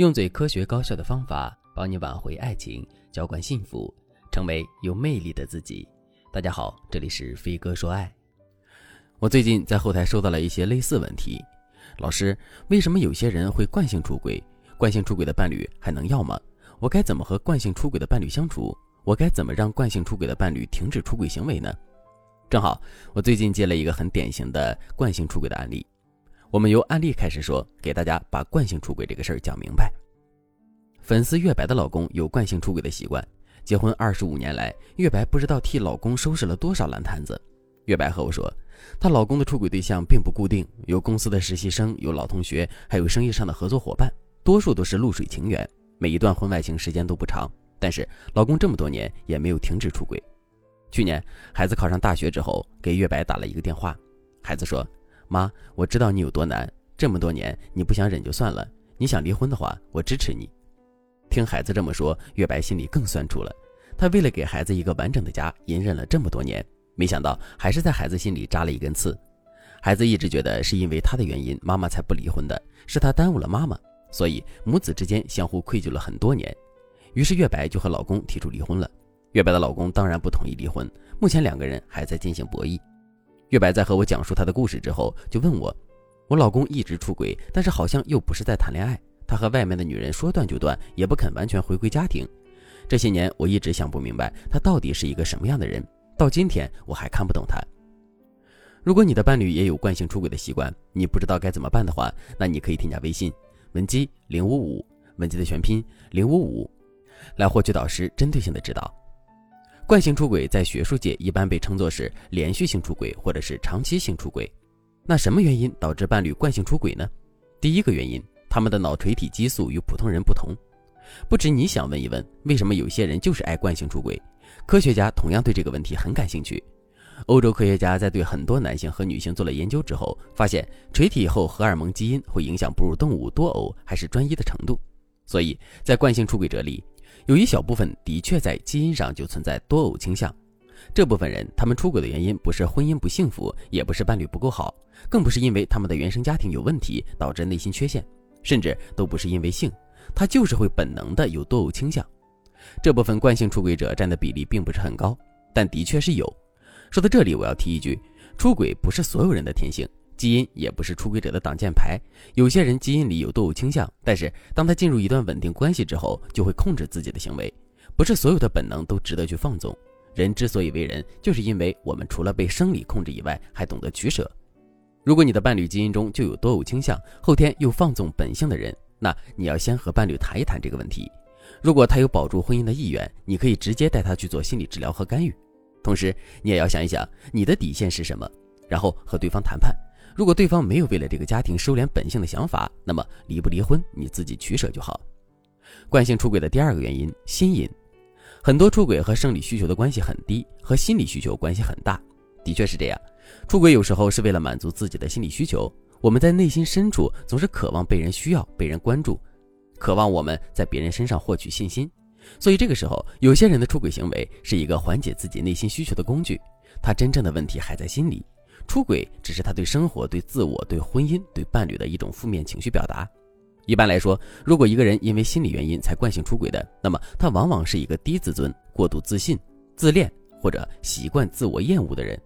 用最科学高效的方法帮你挽回爱情，浇灌幸福，成为有魅力的自己。大家好，这里是飞哥说爱。我最近在后台收到了一些类似问题，老师，为什么有些人会惯性出轨？惯性出轨的伴侣还能要吗？我该怎么和惯性出轨的伴侣相处？我该怎么让惯性出轨的伴侣停止出轨行为呢？正好，我最近接了一个很典型的惯性出轨的案例。我们由案例开始说，给大家把惯性出轨这个事儿讲明白。粉丝月白的老公有惯性出轨的习惯，结婚二十五年来，月白不知道替老公收拾了多少烂摊子。月白和我说，她老公的出轨对象并不固定，有公司的实习生，有老同学，还有生意上的合作伙伴，多数都是露水情缘。每一段婚外情时间都不长，但是老公这么多年也没有停止出轨。去年孩子考上大学之后，给月白打了一个电话，孩子说。妈，我知道你有多难，这么多年你不想忍就算了，你想离婚的话，我支持你。听孩子这么说，月白心里更酸楚了。她为了给孩子一个完整的家，隐忍了这么多年，没想到还是在孩子心里扎了一根刺。孩子一直觉得是因为他的原因，妈妈才不离婚的，是他耽误了妈妈，所以母子之间相互愧疚了很多年。于是月白就和老公提出离婚了。月白的老公当然不同意离婚，目前两个人还在进行博弈。月白在和我讲述她的故事之后，就问我：“我老公一直出轨，但是好像又不是在谈恋爱。他和外面的女人说断就断，也不肯完全回归家庭。这些年，我一直想不明白他到底是一个什么样的人。到今天，我还看不懂他。如果你的伴侣也有惯性出轨的习惯，你不知道该怎么办的话，那你可以添加微信文姬零五五，文姬的全拼零五五，来获取导师针对性的指导。”惯性出轨在学术界一般被称作是连续性出轨或者是长期性出轨。那什么原因导致伴侣惯性出轨呢？第一个原因，他们的脑垂体激素与普通人不同。不止你想问一问，为什么有些人就是爱惯性出轨？科学家同样对这个问题很感兴趣。欧洲科学家在对很多男性和女性做了研究之后，发现垂体后荷尔蒙基因会影响哺乳动物多偶还是专一的程度。所以在惯性出轨者里。有一小部分的确在基因上就存在多偶倾向，这部分人他们出轨的原因不是婚姻不幸福，也不是伴侣不够好，更不是因为他们的原生家庭有问题导致内心缺陷，甚至都不是因为性，他就是会本能的有多偶倾向。这部分惯性出轨者占的比例并不是很高，但的确是有。说到这里，我要提一句，出轨不是所有人的天性。基因也不是出轨者的挡箭牌，有些人基因里有多偶倾向，但是当他进入一段稳定关系之后，就会控制自己的行为。不是所有的本能都值得去放纵。人之所以为人，就是因为我们除了被生理控制以外，还懂得取舍。如果你的伴侣基因中就有多偶倾向，后天又放纵本性的人，那你要先和伴侣谈一谈这个问题。如果他有保住婚姻的意愿，你可以直接带他去做心理治疗和干预。同时，你也要想一想你的底线是什么，然后和对方谈判。如果对方没有为了这个家庭收敛本性的想法，那么离不离婚你自己取舍就好。惯性出轨的第二个原因，心瘾。很多出轨和生理需求的关系很低，和心理需求关系很大。的确是这样，出轨有时候是为了满足自己的心理需求。我们在内心深处总是渴望被人需要、被人关注，渴望我们在别人身上获取信心。所以这个时候，有些人的出轨行为是一个缓解自己内心需求的工具。他真正的问题还在心里。出轨只是他对生活、对自我、对婚姻、对伴侣的一种负面情绪表达。一般来说，如果一个人因为心理原因才惯性出轨的，那么他往往是一个低自尊、过度自信、自恋或者习惯自我厌恶的人。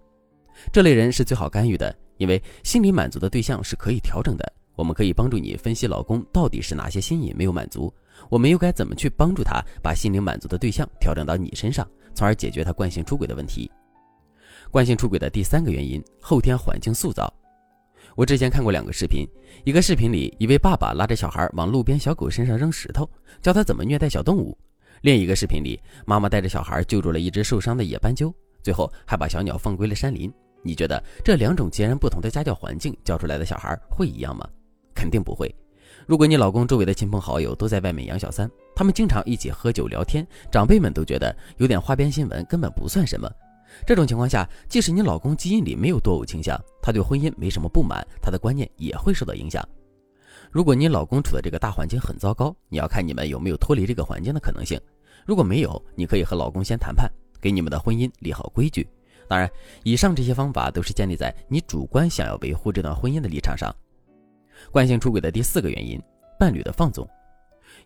这类人是最好干预的，因为心理满足的对象是可以调整的。我们可以帮助你分析老公到底是哪些心理没有满足，我们又该怎么去帮助他把心灵满足的对象调整到你身上，从而解决他惯性出轨的问题。惯性出轨的第三个原因，后天环境塑造。我之前看过两个视频，一个视频里一位爸爸拉着小孩往路边小狗身上扔石头，教他怎么虐待小动物；另一个视频里，妈妈带着小孩救助了一只受伤的野斑鸠，最后还把小鸟放归了山林。你觉得这两种截然不同的家教环境教出来的小孩会一样吗？肯定不会。如果你老公周围的亲朋好友都在外面养小三，他们经常一起喝酒聊天，长辈们都觉得有点花边新闻根本不算什么。这种情况下，即使你老公基因里没有多偶倾向，他对婚姻没什么不满，他的观念也会受到影响。如果你老公处的这个大环境很糟糕，你要看你们有没有脱离这个环境的可能性。如果没有，你可以和老公先谈判，给你们的婚姻立好规矩。当然，以上这些方法都是建立在你主观想要维护这段婚姻的立场上。惯性出轨的第四个原因，伴侣的放纵。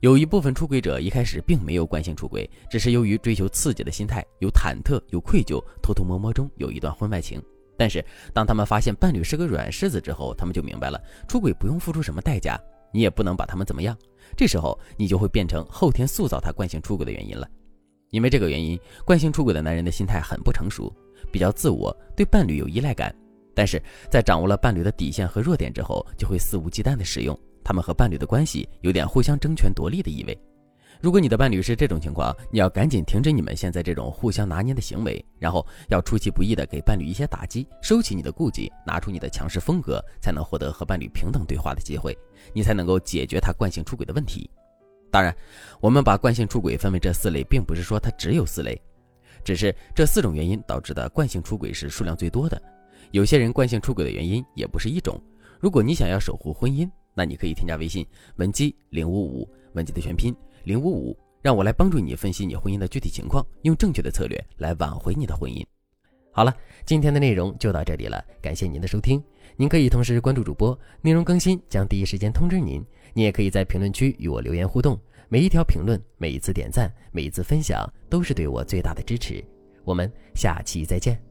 有一部分出轨者一开始并没有惯性出轨，只是由于追求刺激的心态，有忐忑、有愧疚，偷偷摸摸中有一段婚外情。但是当他们发现伴侣是个软柿子之后，他们就明白了，出轨不用付出什么代价，你也不能把他们怎么样。这时候你就会变成后天塑造他惯性出轨的原因了。因为这个原因，惯性出轨的男人的心态很不成熟，比较自我，对伴侣有依赖感。但是在掌握了伴侣的底线和弱点之后，就会肆无忌惮的使用。他们和伴侣的关系有点互相争权夺利的意味。如果你的伴侣是这种情况，你要赶紧停止你们现在这种互相拿捏的行为，然后要出其不意的给伴侣一些打击，收起你的顾忌，拿出你的强势风格，才能获得和伴侣平等对话的机会，你才能够解决他惯性出轨的问题。当然，我们把惯性出轨分为这四类，并不是说它只有四类，只是这四种原因导致的惯性出轨是数量最多的。有些人惯性出轨的原因也不是一种。如果你想要守护婚姻，那你可以添加微信文姬零五五，文姬的全拼零五五，让我来帮助你分析你婚姻的具体情况，用正确的策略来挽回你的婚姻。好了，今天的内容就到这里了，感谢您的收听。您可以同时关注主播，内容更新将第一时间通知您。你也可以在评论区与我留言互动，每一条评论、每一次点赞、每一次分享，都是对我最大的支持。我们下期再见。